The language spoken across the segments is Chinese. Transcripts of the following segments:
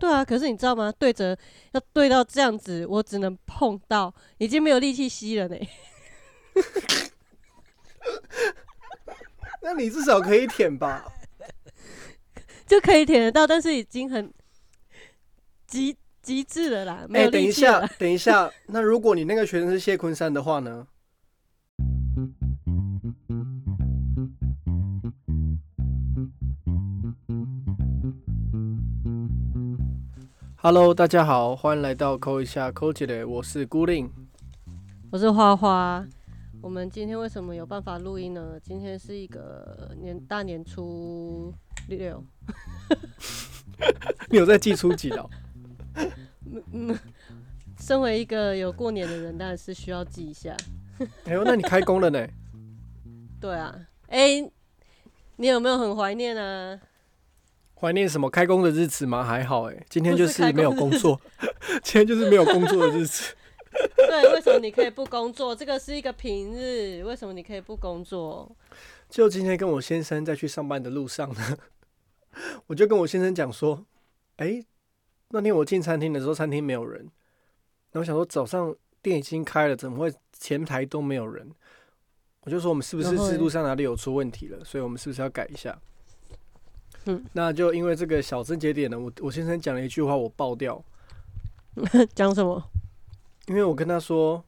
对啊，可是你知道吗？对着要对到这样子，我只能碰到，已经没有力气吸了呢。那你至少可以舔吧？就可以舔得到，但是已经很极极致了啦。等一下，等一下，那如果你那个学生是谢坤山的话呢？Hello，大家好，欢迎来到扣一下扣姐的，我是孤令。我是花花。我们今天为什么有办法录音呢？今天是一个年大年初六，你有在记初几的哦？嗯，身为一个有过年的人，当然是需要记一下。哎呦，那你开工了呢？对啊，哎、你有没有很怀念啊？怀念什么开工的日子吗？还好哎，今天就是没有工作，今天就是没有工作的日子。对，为什么你可以不工作？这个是一个平日，为什么你可以不工作？就今天跟我先生在去上班的路上呢，我就跟我先生讲说，哎、那天我进餐厅的时候，餐厅没有人，然后我想说早上店已经开了，怎么会前台都没有人？我就说我们是不是制度上哪里有出问题了？所以我们是不是要改一下？嗯，那就因为这个小症节点呢，我我先生讲了一句话，我爆掉，讲什么？因为我跟他说，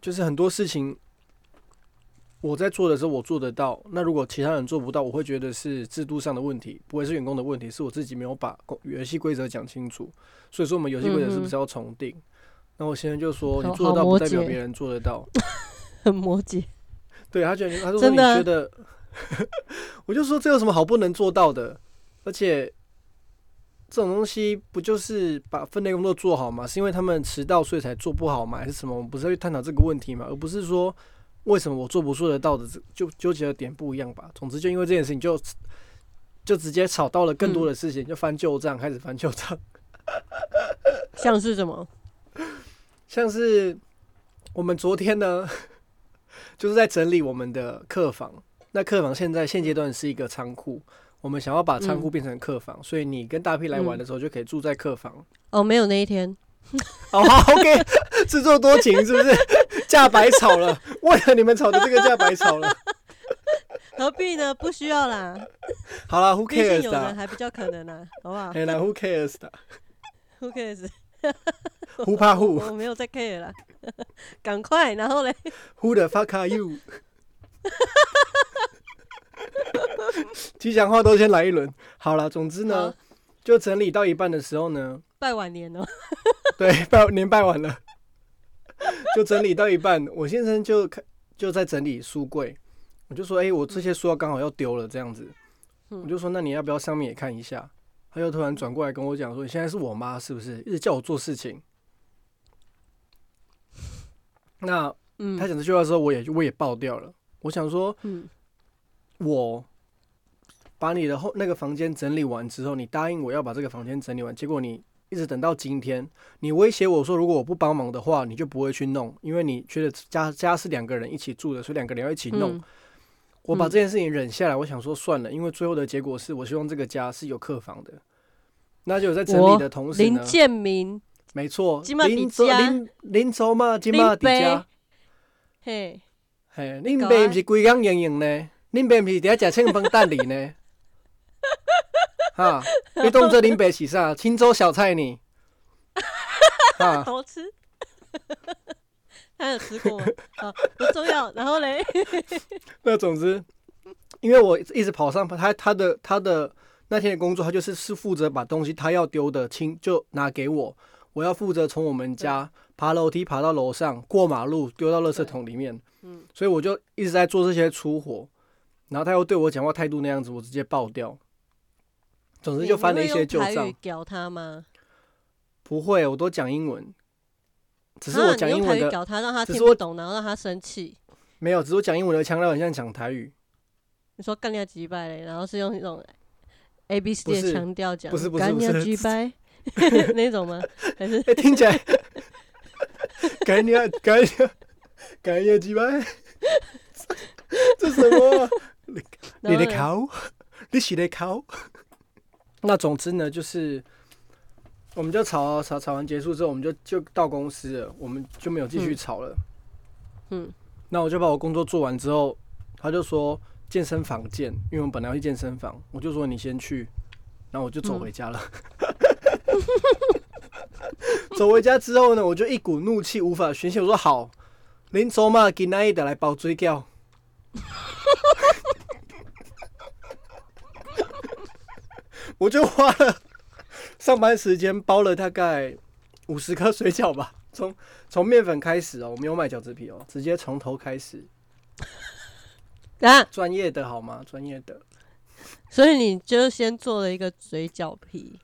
就是很多事情我在做的时候我做得到，那如果其他人做不到，我会觉得是制度上的问题，不会是员工的问题，是我自己没有把游戏规则讲清楚。所以说我们游戏规则是不是要重定？那我先生就说，你做得到不代表别人做得到。很摩羯。对他觉得，他说你觉得，我就说这有什么好不能做到的？而且这种东西不就是把分类工作做好吗？是因为他们迟到所以才做不好吗？还是什么？我们不是要去探讨这个问题吗？而不是说为什么我做不做得到的，这就纠结的点不一样吧。总之就因为这件事情就就直接吵到了更多的事情，就翻旧账，开始翻旧账。像是什么？像是我们昨天呢，就是在整理我们的客房。那客房现在现阶段是一个仓库，我们想要把仓库变成客房，所以你跟大 P 来玩的时候就可以住在客房。哦，没有那一天。哦，好，OK，自作多情是不是？架百草了，为了你们吵的这个架百草了。何必呢？不需要啦，好啦 w h o cares 有人的？还比较可能啊，好不好哎，那 Who cares 的？？Who cares？Who 怕 Who？我没有在 care 了，赶快，然后嘞，，Who the fuck are you？吉祥话都先来一轮。好了，总之呢，就整理到一半的时候呢，拜晚年了。对，拜年拜完了，就整理到一半，我先生就看就在整理书柜，我就说，哎、我这些书要刚好要丢了，这样子，嗯我就说，那你要不要上面也看一下？他又突然转过来跟我讲说，你现在是我妈是不是？一直叫我做事情。那嗯他讲这句话的时候，我也我也爆掉了。我想说，嗯，我把你的后那个房间整理完之后，你答应我要把这个房间整理完，结果你一直等到今天，你威胁我说，如果我不帮忙的话，你就不会去弄，因为你觉得家家是两个人一起住的，所以两个人要一起弄。嗯我把嗯这件事情忍下来，我想说算了，因为最后的结果是我希望这个家是有客房的。那就在整理的同时呢，林建明，没错，林州林林州嘛，金马迪家。嘿，嘿，恁搞啊爸毋是规工营营呢？恁爸毋是伫遐食庆丰蛋里呢？哈，你当做恁爸是啥？青州小菜呢？哈，好吃。他有吃过吗？好，不重要。然后嘞，那总之，因为我一直跑上他他的他的那天的工作，他就是是负责把东西他要丢的清就拿给我，我要负责从我们家爬楼梯爬到楼上，过马路丢到垃圾桶里面。嗯，所以我就一直在做这些粗活，然后他又对我讲话态度那样子，我直接爆掉。总之就翻了一些旧账你屌他吗？不会，我都讲英文，只是啊我讲英文的屌他，让他听不懂，然后让他生气。没有，只是我讲英文的腔调很像讲台语，你说干掉几百嘞，然后是用一种 A B C 的腔调讲，不是不是干掉几百 那种吗？还是 哎、听起来感觉感觉感觉几百，这什么啊？你在然后嘞考？你是的考？那总之呢，就是我们就吵啊吵吵完结束之后，我们就就到公司了，我们就没有继续嗯吵了。嗯，那我就把我工作做完之后，他就说健身房见，因为我们本来要去健身房，我就说你先去，然后我就走嗯回家了。走回家之后呢，我就一股怒气无法宣泄，我说好，林走嘛，今仔日的来包追叫。我就花了上班时间包了大概五十颗水饺吧，从从面粉开始哦，我没有买饺子皮哦，直接从头开始，啊，专业的好吗？专业的，所以你就先做了一个水饺皮，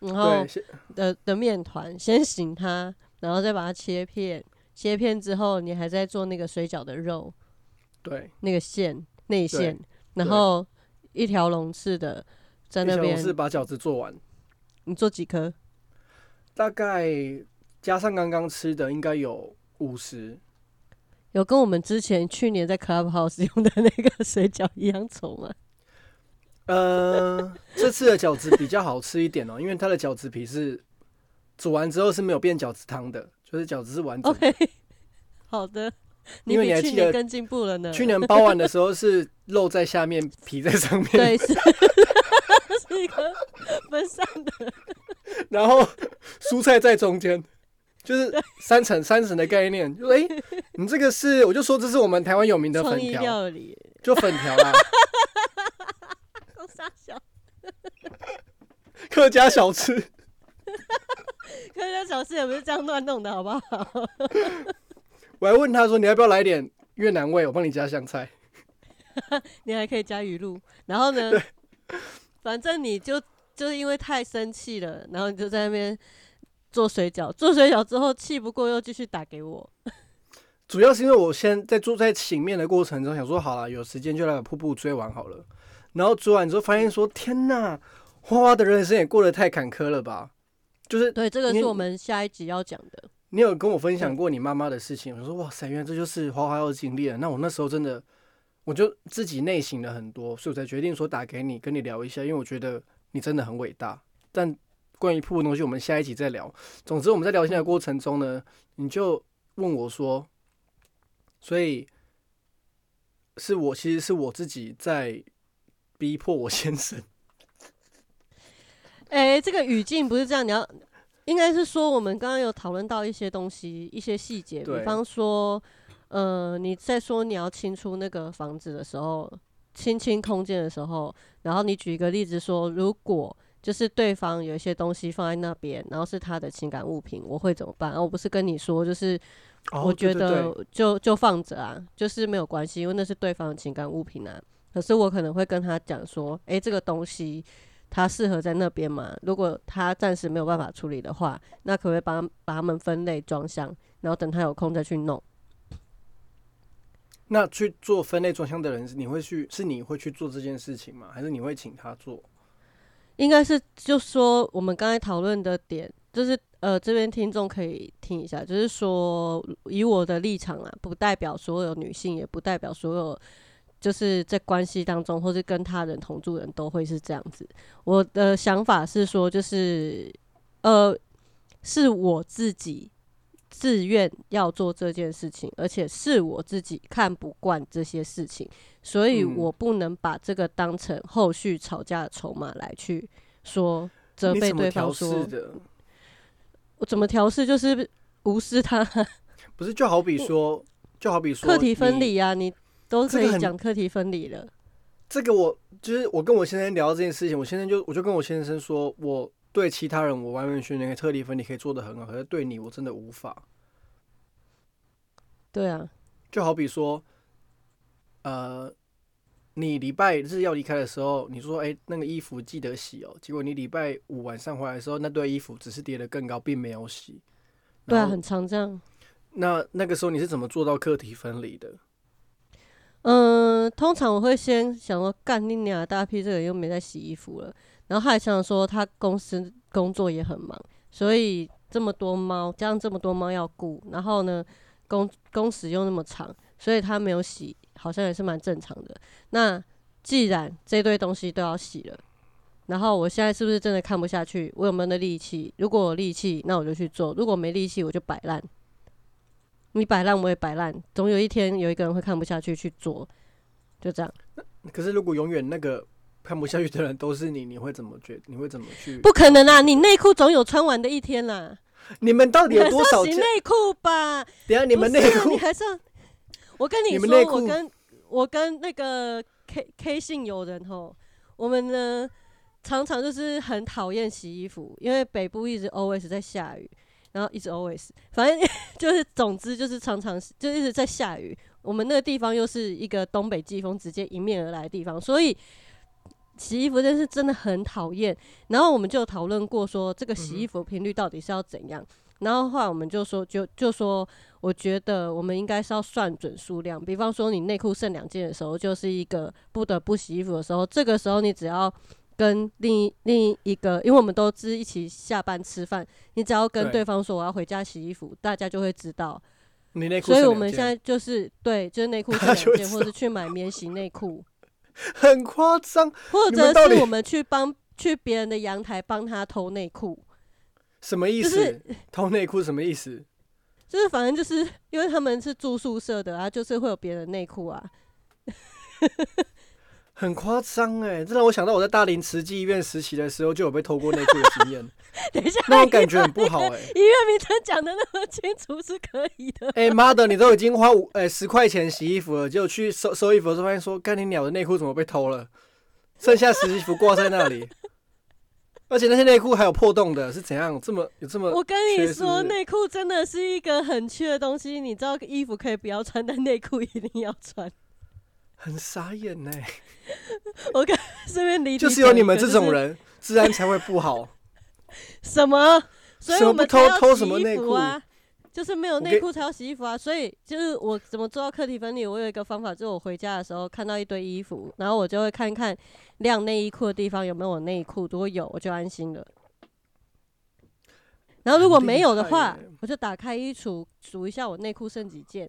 然后的的面团，先醒它，然后再把它切片，切片之后你还在做那个水饺的肉，对，那个馅内馅，然后一条龙式的在那边一小龙，是把饺子做完，你做几颗？大概加上刚刚吃的应该有五十，有跟我们之前去年在 Clubhouse 用的那个水饺一样稠吗？呃，这次的饺子比较好吃一点哦，因为它的饺子皮是煮完之后是没有变饺子汤的，就是饺子是完整 好的，你因为你比还记得去年更进步了呢。去年包完的时候是肉在下面，皮在上面，对 是是一个分散的，然后蔬菜在中间，就是三层三层的概念。就哎、诶你这个是，我就说这是我们台湾有名的粉条，料理，就粉条啦，公傻小，客家小吃。客家小吃也不是这样乱弄的，好不好？我还问他说你要不要来点越南味，我帮你加香菜。你还可以加鱼露，然后呢，反正你就就是因为太生气了，然后你就在那边做水饺，做水饺之后气不过又继续打给我，主要是因为我先在做在醒面的过程中，想说好了，有时间就来把瀑布追完好了。然后追完之后发现说，天呐，花花的人生也过得太坎坷了吧？就是对，这个是我们下一集要讲的。你有跟我分享过你妈妈的事情，我说哇塞，原来这就是花花要经历了。那我那时候真的，我就自己内省了很多，所以我才决定说打给你，跟你聊一下，因为我觉得你真的很伟大。但关于瀑布的东西，我们下一集再聊。总之我们在聊天的过程中呢，你就问我说，所以是我其实是我自己在逼迫我先生。哎、这个语境不是这样，你要应该是说我们刚刚有讨论到一些东西，一些细节，比方说，呃，你在说你要清出那个房子的时候，清清空间的时候，然后你举一个例子说，如果就是对方有一些东西放在那边，然后是他的情感物品，我会怎么办？我不是跟你说，就是哦我觉得就就放着啊，就是没有关系，因为那是对方的情感物品啊。可是我可能会跟他讲说，诶，这个东西它适合在那边嘛？如果他暂时没有办法处理的话，那可不可以帮把它们分类装箱，然后等他有空再去弄？那去做分类装箱的人，你会去是你会去做这件事情吗？还是你会请他做？应该是就说我们刚才讨论的点，就是呃这边听众可以听一下，就是说以我的立场啊，不代表所有女性，也不代表所有就是在关系当中或是跟他人同住人都会是这样子。我的想法是说，就是呃是我自己自愿要做这件事情，而且是我自己看不惯这些事情，所以嗯我不能把这个当成后续吵架的筹码来去说责备对方说的？我怎么调试，就是无视他，不是，就好比说，就好比说，课题分。离啊，你都可以讲课题分离了。这个我就是我跟我先生聊这件事情，我先生就我就跟我先生说，我对其他人我完完全全可以特例分离，可以做的很好，可是对你我真的无法。对啊，就好比说，呃，你礼拜日要离开的时候，你说，哎、那个衣服记得洗哦。结果你礼拜五晚上回来的时候，那堆衣服只是叠得更高，并没有洗。对啊，很常这样。那那个时候你是怎么做到课题分离的？嗯，通常我会先想说，干你娘，大屁这个人又没在洗衣服了。然后他还想说，他公司工作也很忙，所以这么多猫，加上这么多猫要顾，然后呢，工工时又那么长，所以他没有洗，好像也是蛮正常的。那既然这堆东西都要洗了，然后我现在是不是真的看不下去？我有没有那力气？如果有力气，那我就去做；如果没力气，我就摆烂。你摆烂，我也摆烂，总有一天有一个人会看不下去去做，就这样。可是如果永远那个看不下去的人都是你，你会怎么觉？你会怎么去？不可能啊！你内裤总有穿完的一天啦。你们到底有多少洗内裤吧？等下你们内裤，你还是我跟你说，我跟我跟那个 K K 姓友人吼，我们呢。常常就是很讨厌洗衣服，因为北部一直 always 在下雨，然后一直 always，反正 就是总之就是常常就一直在下雨。我们那个地方又是一个东北季风直接迎面而来的地方，所以洗衣服真是真的很讨厌。然后我们就讨论过说，这个洗衣服频率到底是要怎样。然后后来我们就说，就就说，我觉得我们应该是要算准数量。比方说，你内裤剩两件的时候，就是一个不得不洗衣服的时候，这个时候你只要。跟另一另一个，因为我们都是一起下班吃饭，你只要跟对方说我要回家洗衣服，大家就会知道。你内裤，所以我们现在就是对，就是内裤剩两件，或者去买免洗内裤，很夸张。或者是我们去帮去别人的阳台帮他偷内裤，什么意思？偷内裤什么意思？就是反正就是因为他们是住宿舍的啊，就是会有别人内裤啊。很夸张哎，这让我想到我在大林慈济医院实习的时候就有被偷过内裤的经验。等一下，那种感觉很不好哎。医院名称讲的那么清楚是可以的。哎妈的，你都已经花五哎十块钱洗衣服了，结果去收收衣服的时候发现说，干你鸟的内裤怎么被偷了？剩下实习服挂在那里，而且那些内裤还有破洞的，是怎样？这么有这么？我跟你说，内裤真的是一个很缺的东西。你知道衣服可以不要穿，但内裤一定要穿。很傻眼呢，我看这边离就是有你们这种人，治安才会不好。什么？所以我们偷偷什么内裤啊？就是没有内裤才要洗衣服啊！所以就是我怎么做到课题分离？我有一个方法，就是我回家的时候看到一堆衣服，然后我就会看看晾内衣裤的地方有没有内裤，如果有我就安心了。然后如果没有的话，我就打开衣橱数一下我内裤剩几件。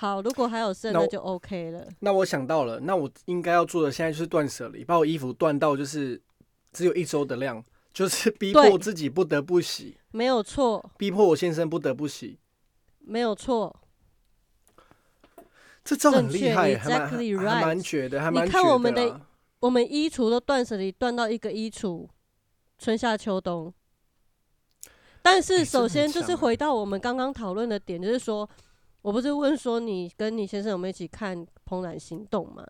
好，如果还有剩，那就 OK 了。那我想到了，那我应该要做的现在就是断舍离，把我衣服断到就是只有一周的量，就是 逼迫自己不得不洗。没有错。逼迫我先生不得不洗。没有错。这招很厉害，还蛮还蛮绝的，还蛮你看我们的，我们衣橱都断舍离断到一个衣橱，春夏秋冬。但是首先就是回到我们刚刚讨论的点，就是说。我不是问说你跟你先生有没有一起看《怦然心动》吗？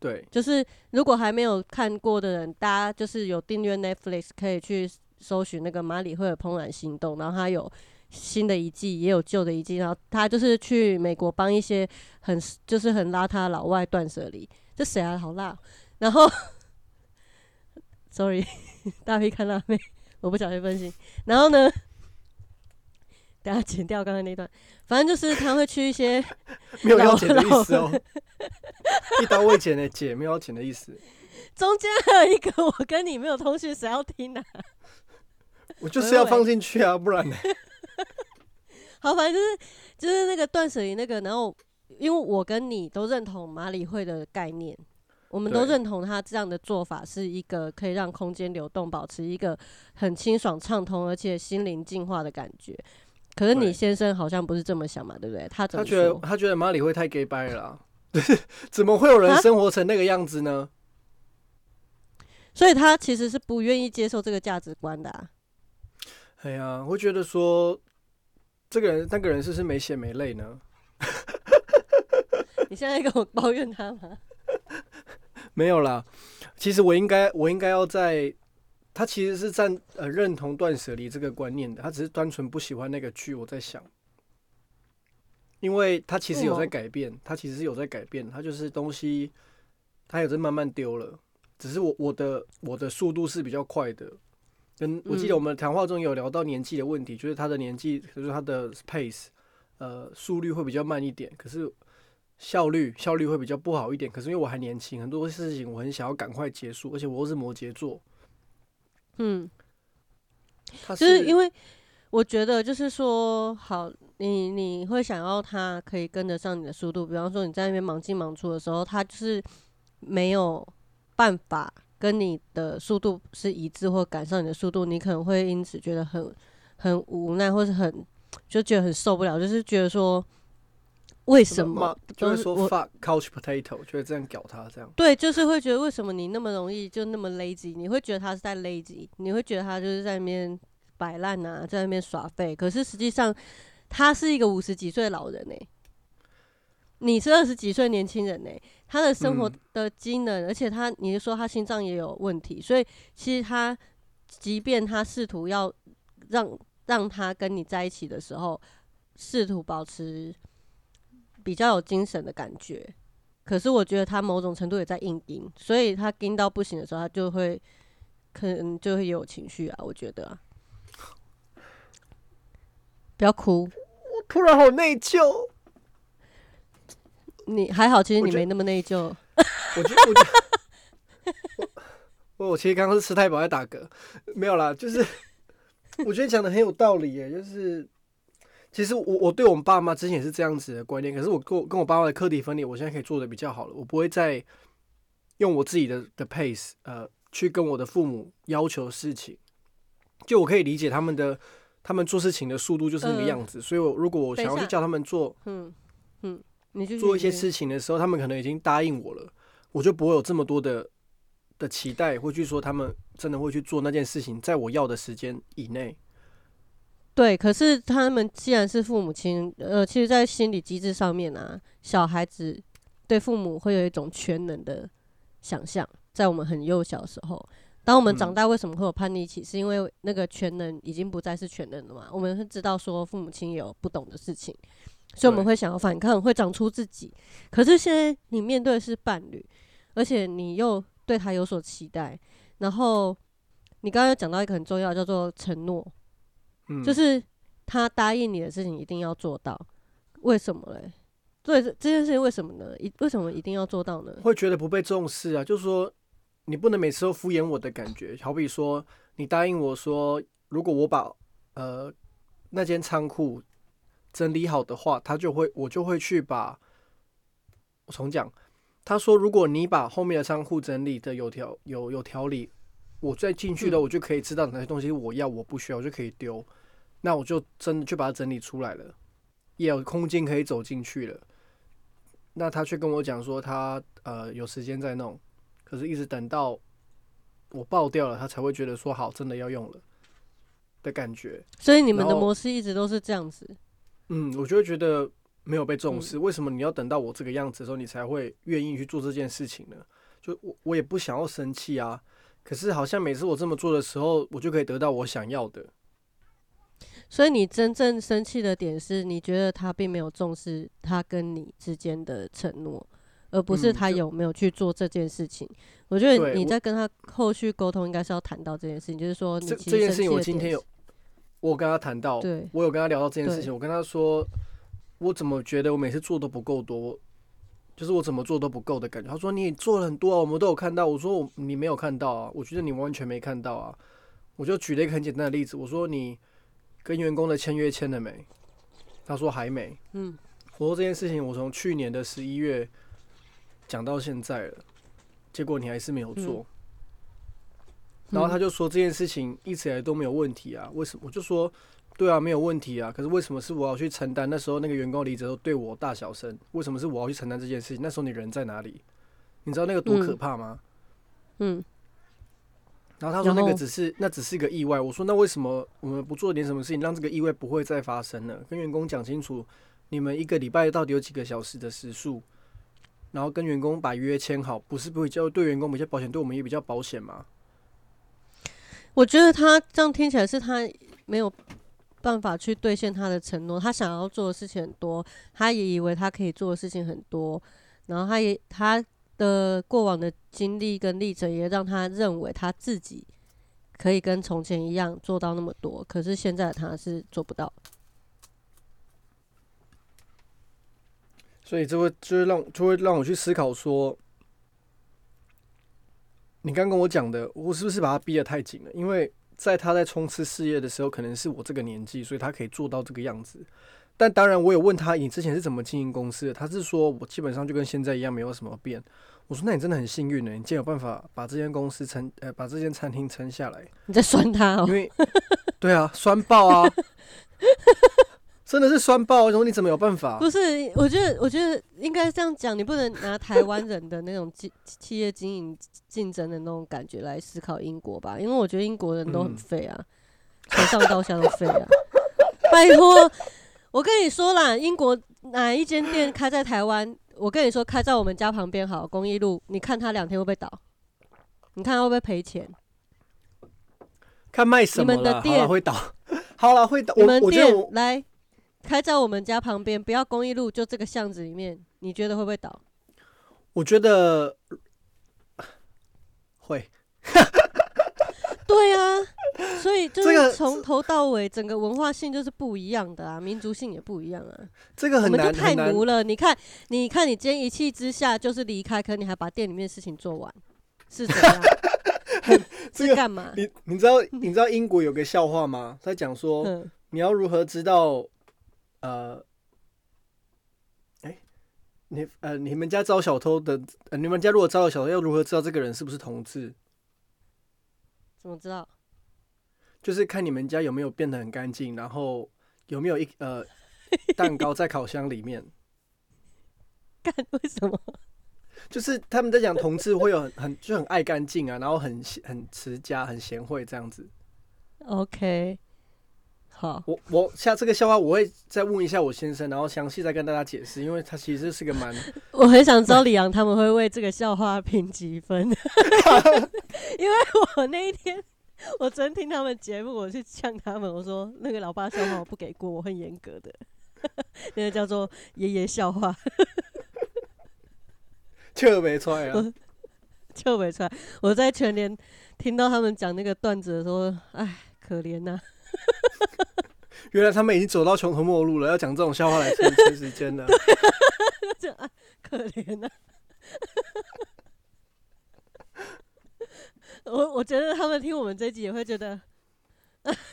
对，就是如果还没有看过的人，大家就是有订阅 Netflix 可以去搜寻那个马里会的《怦然心动》，然后他有新的一季，也有旧的一季，然后他就是去美国帮一些很就是很邋遢老外断舍离。这谁啊？好辣！然后，sorry，大 P 看辣妹，我不小心分心。然后呢？等下剪掉刚才那段，反正就是他会去一些 没有要剪的意思哦，一刀未剪的剪没有要剪的意思。中间还有一个我跟你没有通讯，谁要听呢？我就是要放进去啊，不然呢？好，反正就是就是那个断舍离那个，然后因为我跟你都认同马里会的概念，我们都认同他这样的做法是一个可以让空间流动，保持一个很清爽畅通，而且心灵净化的感觉。可是你先生好像不是这么想嘛，对不对？他他觉得他觉得马里会太 gay 掰了，怎么会有人生活成那个样子呢？所以他其实是不愿意接受这个价值观的。哎呀，我觉得说这个人那个人是不是没血没泪呢？你现在跟我抱怨他吗？没有啦，其实我应该我应该要在。他其实是赞呃认同断舍离这个观念的，他只是单纯不喜欢那个剧。我在想，因为他其实有在改变，他其实是有在改变，他就是东西他有在慢慢丢了，只是我我的我的速度是比较快的。跟我记得我们谈话中有聊到年纪的问题，就是他的年纪，就是他的 pace 呃速率会比较慢一点，可是效率效率会比较不好一点。可是因为我还年轻，很多事情我很想要赶快结束，而且我又是摩羯座。嗯，就是因为我觉得，就是说，好，你你会想要他可以跟得上你的速度。比方说，你在那边忙进忙出的时候，他就是没有办法跟你的速度是一致或赶上你的速度，你可能会因此觉得很很无奈，或是很就觉得很受不了，就是觉得说为什么就会说 fuck couch potato，就会这样搞他这样。对，就是会觉得为什么你那么容易就那么 lazy？你会觉得他是在 lazy，你会觉得他就是在那边摆烂啊，在那边耍废。可是实际上他是一个五十几岁的老人呢、你是二十几岁年轻人呢、他的生活嗯的机能，而且他你是说他心脏也有问题，所以其实他即便他试图要让让他跟你在一起的时候，试图保持比较有精神的感觉，可是我觉得他某种程度也在硬盯，所以他盯到不行的时候，他就会可能就会有情绪啊，我觉得啊，不要哭，突然好内疚，你还好，其实你没那么内疚，我觉得我觉得我 我其实刚刚是吃太饱在打嗝，没有啦，就是 我觉得讲的很有道理耶，就是其实我我对我们爸妈之前也是这样子的观念，可是我跟我跟我爸妈的课题分离，我现在可以做的比较好了，我不会再用我自己的的 pace 呃去跟我的父母要求事情，就我可以理解他们的他们做事情的速度就是那个嗯样子，所以我如果我想要去叫他们做嗯嗯，你就做一些事情的时候，他们可能已经答应我了，我就不会有这么多的的期待，会去说他们真的会去做那件事情，在我要的时间以内。对，可是他们既然是父母亲，呃，其实，在心理机制上面啊，小孩子对父母会有一种全能的想象，在我们很幼小的时候。当我们长嗯大，为什么会有叛逆期？是因为那个全能已经不再是全能了嘛？我们会知道说父母亲有不懂的事情，所以我们会想要反抗，会长出自己。可是现在你面对的是伴侣，而且你又对他有所期待，然后你刚刚有讲到一个很重要，叫做承诺。嗯，就是他答应你的事情一定要做到，为什么嘞？对这这件事情为什么呢？一为什么一定要做到呢？会觉得不被重视啊，就是说你不能每次都敷衍我的感觉。好比说，你答应我说，如果我把呃那间仓库整理好的话，他就会我就会去把。我重讲，他说，如果你把后面的仓库整理的有条有有条理，我再进去的，嗯我就可以知道哪些东西我要，我不需要，我就可以丢。那我就真的去把它整理出来了，也有空间可以走进去了。那他却跟我讲说他呃有时间在弄，可是一直等到我爆掉了，他才会觉得说好，真的要用了的感觉。所以你们的模式一直都是这样子。嗯，我就会觉得没有被重嗯视。为什么你要等到我这个样子的时候，你才会愿意去做这件事情呢？就我我也不想要生气啊，可是好像每次我这么做的时候，我就可以得到我想要的。所以你真正生气的点是你觉得他并没有重视他跟你之间的承诺，而不是他有没有去做这件事情。我觉得你在跟他后续沟通，应该是要谈到这件事情，就是说你这件事情，我今天有我跟他谈到，对我有跟他聊到这件事情，我跟他说，我怎么觉得我每次做都不够多，就是我怎么做都不够的感觉。他说你做了很多啊，我们都有看到。我说我你没有看到啊，我觉得你完全没看到啊。我就举了一个很简单的例子，我说你跟员工的签约签了没？他说还没。嗯，我说这件事情我从去年的十一月讲到现在了，结果你还是没有做。然后他就说这件事情一直以来都没有问题啊，为什么？我就说，对啊，没有问题啊。可是为什么是我要去承担？那时候那个员工离职都对我大小声，为什么是我要去承担这件事情？那时候你人在哪里？你知道那个多可怕吗？嗯，然后他说那个只是那只是一个意外。我说那为什么我们不做点什么事情，让这个意外不会再发生呢？跟员工讲清楚，你们一个礼拜到底有几个小时的时数，然后跟员工把约签好，不是不会叫对员工比较保险，对我们也比较保险吗？我觉得他这样听起来是他没有办法去兑现他的承诺，他想要做的事情很多，他也以为他可以做的事情很多，然后他也他的过往的经历跟历程也让他认为他自己可以跟从前一样做到那么多，可是现在的他是做不到。所以这会就会让就会让我去思考说，你刚跟我讲的，我是不是把他逼得太紧了？因为在他在冲刺事业的时候，可能是我这个年纪，所以他可以做到这个样子。但当然，我有问他你之前是怎么经营公司的，他是说我基本上就跟现在一样，没有什么变。我说那你真的很幸运呢，你竟然有办法把这间公司撑，呃，把这间餐厅撑下来。你在酸他哦因？为对啊，酸爆啊，真的是酸爆。我说你怎么有办法？不是，我觉得，我觉得应该这样讲，你不能拿台湾人的那种企 企业经营竞争的那种感觉来思考英国吧，因为我觉得英国人都很嗯废啊，从上到下都废啊。拜托，我跟你说啦，英国哪一间店开在台湾？我跟你说，开在我们家旁边好，公益路，你看他两天会不会倒？你看他会不会赔钱？看卖什么的店了，会倒。好了，会倒。我你们店来开在我们家旁边，不要公益路，就这个巷子里面，你觉得会不会倒？我觉得会。对啊，所以就这个是从头到尾，整个文化性就是不一样的啊，民族性也不一样啊。这个很我们就太。奴了。你看，你看，你今天一气之下就是离开，可你还把店里面的事情做完，是怎样？这个是干嘛？你你知道你知道英国有个笑话吗？在讲说嗯，你要如何知道呃，哎、你呃你们家招小偷的，呃你们家如果招了小偷，要如何知道这个人是不是同志？怎么知道？就是看你们家有没有变得很干净，然后有没有一呃蛋糕在烤箱里面。干为什么？就是他们在讲同志会有很很 就很爱干净啊，然后很很持家、很贤惠这样子。OK，好，我我下这个笑话我会再问一下我先生，然后详细再跟大家解释，因为他其实是个蛮 我很想知道李阳他们会为这个笑话评几分，因为我那一天我昨天听他们节目，我去呛他们，我说那个老爸笑话我不给过，我很严格的，那个叫做爷爷笑话，特别出来啊。就没出来。我在全年听到他们讲那个段子的时候，哎，可怜呐、原来他们已经走到穷途末路了，要讲这种笑话来撑撑时间了。就啊，可怜呐、我我觉得他们听我们这集也会觉得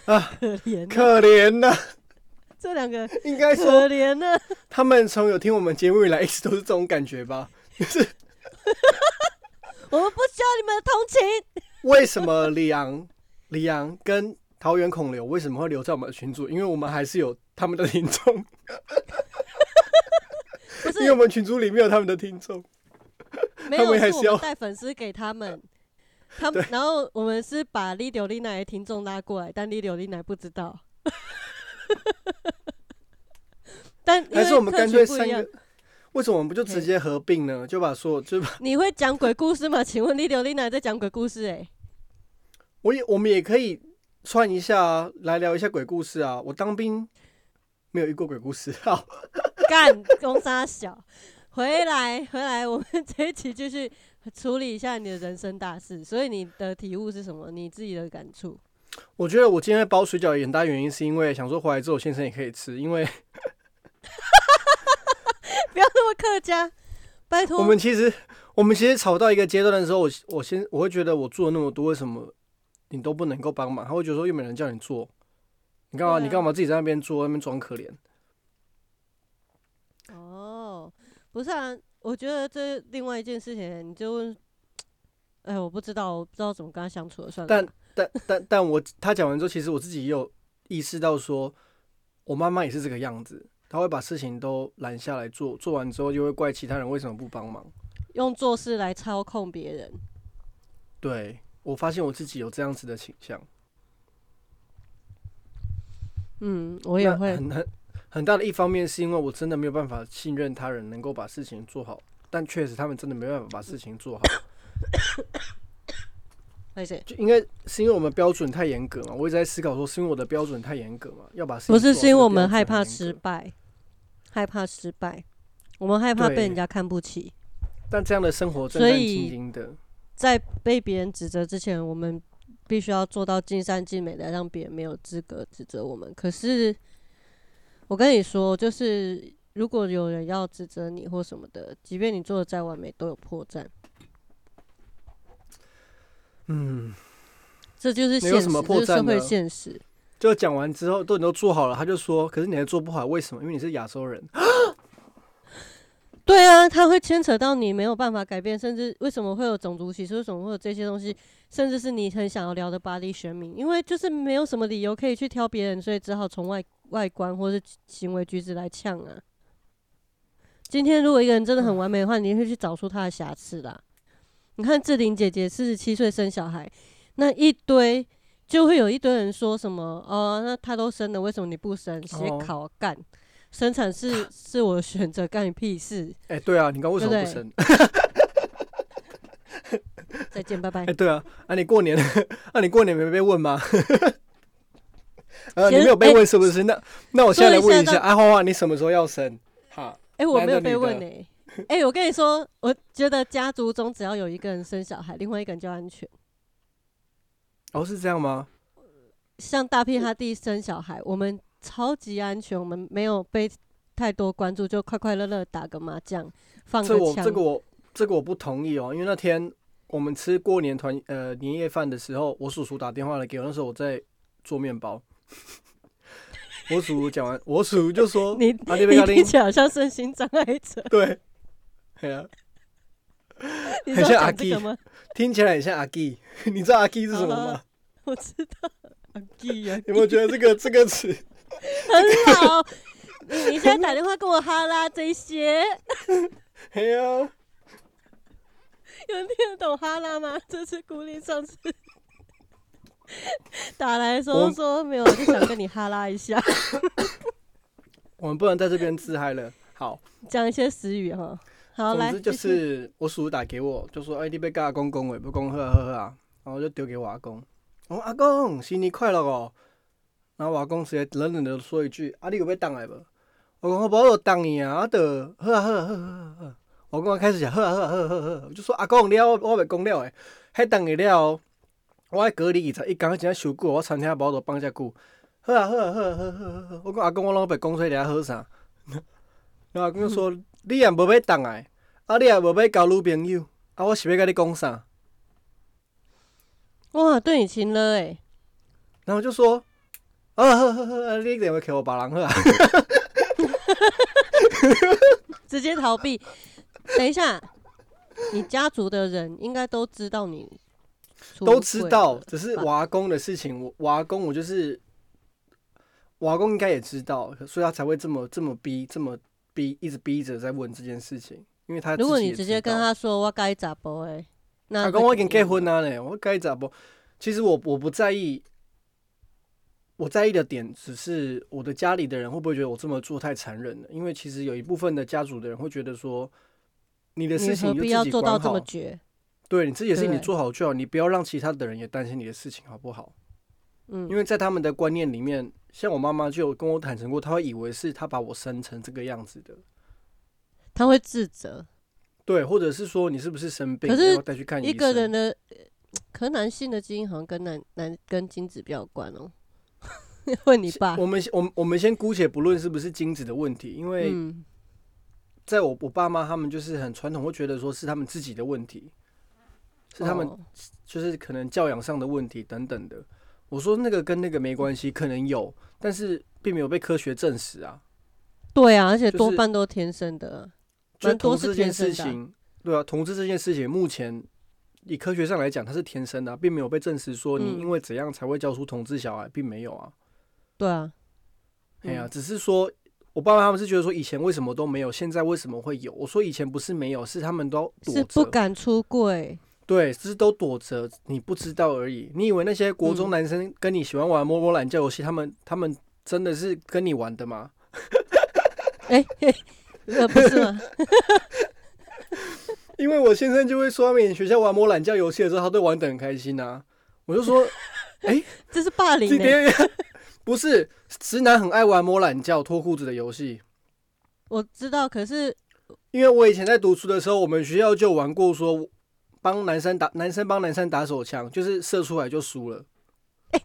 啊可怜呐、可怜呐、这两个应该说可怜呐、他们从有听我们节目以来，一直都是这种感觉吧？是我们不需要你们的同情。为什么李阳、李阳跟桃园孔刘为什么会留在我们的群组？因为我们还是有他们的听众，不是因为我们群组里面有他们的听众。没有是我们们还是要带粉丝给他们，他们然后我们是把 Lidio Lina 的听众拉过来，但 Lidio Lina 不知道。但还是我们客干脆三个？为什么我们不就直接合并呢？就把所有就把 你会讲鬼故事吗？请问 Lidio Lina 在讲鬼故事、欸？我也我们也可以串一下啊，来聊一下鬼故事啊。我当兵没有遇过鬼故事，好，干公杀小，回来回来，我们这一期继续处理一下你的人生大事。所以你的体悟是什么？你自己的感触？我觉得我今天包水饺，很大原因是因为想说回来之后先生也可以吃，因为不要那么客家，拜托。我们其实我们其实吵到一个阶段的时候，我我先我会觉得我做了那么多，为什么你都不能够帮忙？他会觉得说又没人叫你做，你干嘛、啊你干嘛自己在那边做，那边装可怜？哦，不是啊，我觉得这另外一件事情，你就问，哎，我不知道，我不知道怎么跟他相处了，算了但。但但但我他讲完之后，其实我自己也有意识到说，我妈妈也是这个样子，她会把事情都揽下来做，做完之后就会怪其他人为什么不帮忙。用做事来操控别人，对我发现我自己有这样子的倾向，嗯，我也会，很很很大的一方面是因为我真的没有办法信任他人能够把事情做好，但确实他们真的没办法把事情做好，而且就应该是因为我们标准太严格嘛。我一直在思考说，是因为我的标准太严格嘛？要把事情不是是因为我们害怕失败，害怕失败，我们害怕被人家看不起，但这样的生活战所战以兢兢的。在被别人指责之前，我们必须要做到尽善尽美的，让别人没有资格指责我们。可是，我跟你说，就是如果有人要指责你或什么的，即便你做的再完美，都有破绽。嗯，这就是现实，有什么破这是社会现实。就讲完之后都你都做好了，他就说，可是你还做不好，为什么？因为你是亚洲人。对啊，它会牵扯到你没有办法改变，甚至为什么会有种族歧视，为什么会有这些东西，甚至是你很想要聊的巴黎选民，因为就是没有什么理由可以去挑别人，所以只好从外外观或是行为举止来呛啊。今天如果一个人真的很完美的话，你会去找出他的瑕疵啦。你看志玲姐姐四十七岁生小孩，那一堆就会有一堆人说什么哦，那她都生了，为什么你不生？写哦考干，生产是是我的选择，干你屁事！哎、对啊，你刚为什么不生？再见，拜拜哎、。对啊，啊，你过年，啊，你过年没被问吗？呃，你没有被问是不是？那那我现在来问一下，说一下啊，花花，你什么时候要生？好，哎、我没有被问的呢、哎、我跟你说，我觉得家族中只要有一个人生小孩，另外一个人就安全。哦，是这样吗？像大屁他弟生小孩，我们超级安全，我们没有被太多关注，就快快乐乐打个麻将，放这个枪。我这个我这个我不同意哦，因为那天我们吃过年团呃年夜饭的时候，我叔叔打电话来给我，那时候我在做面包。我叔叔讲完，我叔叔就说：“ 你啊，你听起来好像身心障碍者，对，对啊，很像阿讲这个 Key 吗？听起来很像阿基。你知道阿基是什么吗？我知道，阿 Key 啊，有没有觉得这个这个词？很好。你你现在打电话跟我哈拉这些，嘿呀、有人听得懂哈拉吗？这次孤立上次打来说我说没有，就想跟你哈拉一下，我们不能在这边自嗨了。好，讲一些死语哈。好，来，总之就是我叔叔打给我，就说：“哎、你被跟阿公讲话，不讲好啊好啊好啊。”然后就丢给我阿公，我说：“阿公，新年快乐哦！”然后我阿公直接冷冷的说一句：“啊，你有要等来无？”我讲：“我无有等你啊，啊，得好啊好啊好啊好啊好。”我讲开始讲：“好啊好啊好啊好啊好啊。”我就说：“阿公了，我我袂讲了诶，迄等你了。我爱隔离二十一天，真伤久，我餐厅无都放遮久。好啊好啊好啊好啊好啊！我讲阿公，我拢袂讲出来好啥？然后阿公就说：“你也无要等来，啊，你也无要交女朋友，啊，我是要甲你讲啥？”哇，对你亲了哎，然后就说：“啊，好好好，啊，你电话给我别人去啊。直接逃避。等一下，你家族的人应该都知道你”都知道，只是吧我阿公的事情，我我阿公我就是，我阿公应该也知道，所以他才会这么这么逼，这么逼，一直逼着在问这件事情，因为他如果你直接跟他说我该咋播哎，那阿会公我已经结婚了呢，我该咋播？其实我我不在意，我在意的点只是我的家里的人会不会觉得我这么做太残忍了？因为其实有一部分的家族的人会觉得说，你的事情你要自己做到这么，绝？对你自己的事情你做好就好，你不要让其他的人也担心你的事情，好不好？嗯，因为在他们的观念里面，像我妈妈就有跟我坦诚过，她会以为是她把我生成这个样子的，她会自责。对，或者是说你是不是生病，可是要带去看一个人的，可男性的基因好像跟男男跟精子比较有关哦。问你爸，我们我们我们先姑且不论是不是精子的问题，因为嗯，在我我爸妈他们就是很传统，会觉得说是他们自己的问题，是他们哦就是可能教养上的问题等等的。我说那个跟那个没关系，可能有，但是并没有被科学证实啊。对啊，而且多半都天生的啊。就是多是同志这件事情，对啊，同志这件事情，目前以科学上来讲，它是天生的啊、并没有被证实说你嗯因为怎样才会教出同志小孩，并没有啊。对啊，哎呀、嗯只是说我爸妈他们是觉得说以前为什么都没有，现在为什么会有？我说以前不是没有，是他们都躲是不，敢出柜。对，只是都躲着，你不知道而已。你以为那些国中嗯男生跟你喜欢玩摸摸懒觉游戏，他们他们真的是跟你玩的吗？哎、不是吗？因为我先生就会说，他们学校玩摸懒觉游戏的时候，他都玩的很开心啊。我就说，哎这是霸凌、不是直男很爱玩摸懒觉、脱裤子的游戏。我知道，可是因为我以前在读书的时候，我们学校就玩过说帮男生打男生帮男生打手枪，就是射出来就输了。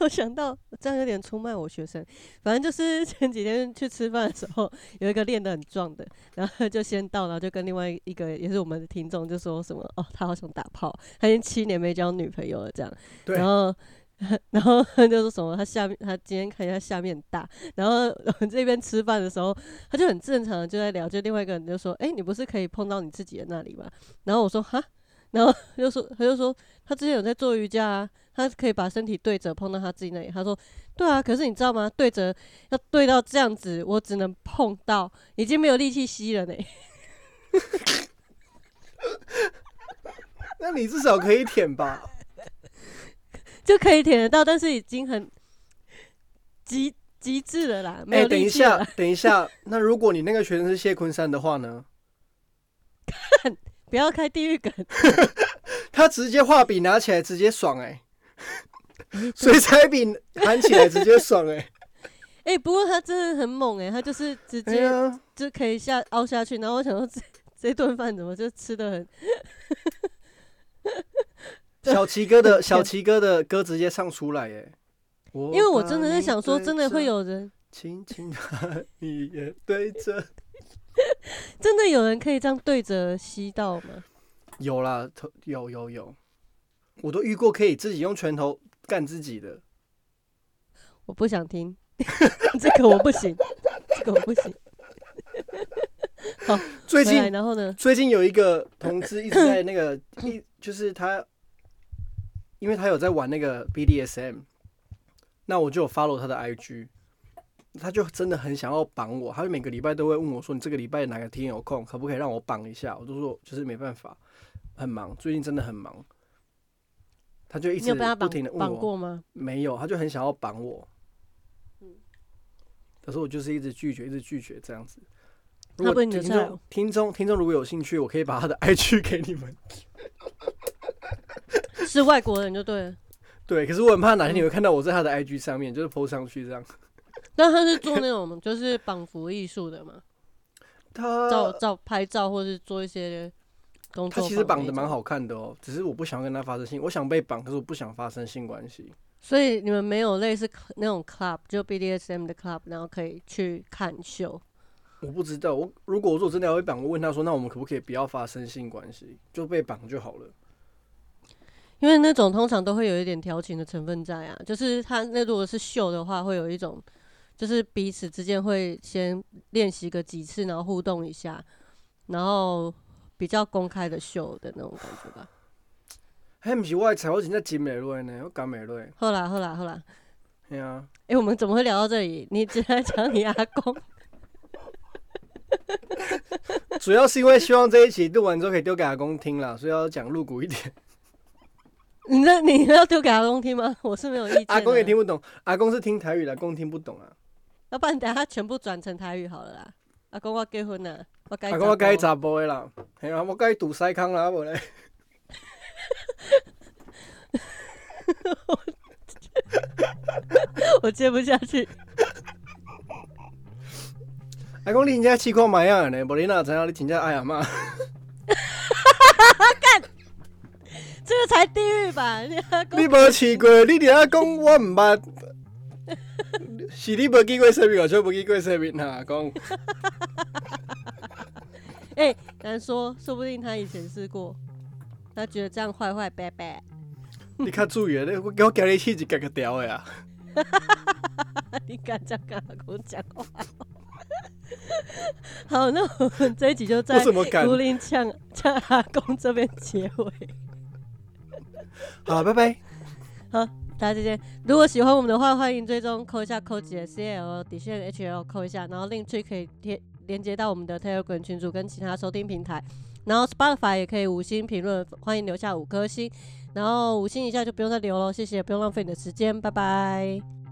我想到，这样有点出卖我学生。反正就是前几天去吃饭的时候，有一个练得很壮的，然后就先到，然后就跟另外一个也是我们的听众就说什么哦，他好想打炮，他已经七年没交女朋友了这样。对然后 然后他就说什么他下面他今天看一下下面大，然后我们这边吃饭的时候，他就很正常的就在聊，就另外一个人就说，哎、你不是可以碰到你自己的那里吗？然后我说哈，然后就说他就说他之前有在做瑜伽啊，他可以把身体对折碰到他自己那里。他说对啊，可是你知道吗？对折要对到这样子，我只能碰到，已经没有力气吸了呢。那你至少可以舔吧？就可以舔得到，但是已经很极极致了啦。没哎、有等一下等一下，那如果你那个学生是谢坤山的话呢？看不要开地狱梗。他直接画笔拿起来直接爽哎、哎水彩笔含起来直接爽哎、哎、不过他真的很猛哎、他就是直接就可以下凹下去，然后我想说这这顿饭怎么就吃的很，小齐哥的 小齐哥的歌直接唱出来耶、因因为我真的在想说，真的会有人，轻轻的，你也对着。真的有人可以这样对着吸到吗？有啦，有有有，我都遇过可以自己用拳头干自己的。我不想听，这个我不行，这个我不行。好最近然后呢？最近有一个同志一直在那个一，就是他，因为他有在玩那个 BDSM，那我就有 follow 他的 IG，他就真的很想要绑我，他就每个礼拜都会问我说：“你这个礼拜哪个天有空，可不可以让我绑一下？”我就说：“就是没办法，很忙，最近真的很忙。”他就一直不停的问我，绑过吗？没有，他就很想要绑我，可是我就是一直拒绝，一直拒绝这样子。如果他不是你的听众听众听众如果有兴趣，我可以把他的 IG 给你们。是外国人就对了。对，可是我很怕哪天你会看到我在他的 IG 上面，就是 PO 上去这样。那他是做那种就是绑符艺术的嘛？照他照照拍照，或是做一些工作。他其实绑的蛮，好看的哦，只是我不想跟他发生性，我想被绑，可是我不想发生性关系。所以你们没有类似那种 club，就 BDSM 的 club，然后可以去看秀。我不知道，我如果我说我真的要被绑，我问他说，那我们可不可以不要发生性关系，就被绑就好了。因为那种通常都会有一点调情的成分在啊，就是他那如果是秀的话，会有一种就是彼此之间会先练习个几次，然后互动一下，然后比较公开的秀的那种感觉吧。嘿，不是我的菜，我真正真美落呢，我敢美落。后来后来后来，对啊，哎、我们怎么会聊到这里？你只在讲你阿公，主要是因为希望这一期录完之后可以丢给阿公听啦，所以要讲露骨一点。你那你要丢给阿公听吗？我是没有意见、啊。阿公也听，不懂，阿公是听台语的，阿公听不懂啊。要不然等下全部转成台语好了啦。阿公，我结婚了，我该阿公我该查甫的啦，系啊，我该堵塞康啦，无咧。我接不下去。阿公你真正试看卖啊呢，无你哪知影你真正爱阿嬷？这个才地狱吧？你阿公你无试过，你伫遐讲我毋捌。是你无见过生命，我就无见过生命啊！讲哎，难说，说不定他以前试过，他觉得这样坏坏 bad bad。你较注意啊！你我我叫你去一格个调的啊！你敢这样跟阿公讲话？好，那我们这一集就我在竹？林呛呛阿公这边结尾。好，拜拜。好大家再见！如果喜欢我们的话，欢迎追踪扣一下扣几的 C L 底线 H L 扣一下，然后另去可以贴连接到我们的 Telegram 群组跟其他收听平台，然后 Spotify 也可以五星评论，欢迎留下五颗星，然后五星以下就不用再留了，谢谢，不用浪费你的时间，拜拜。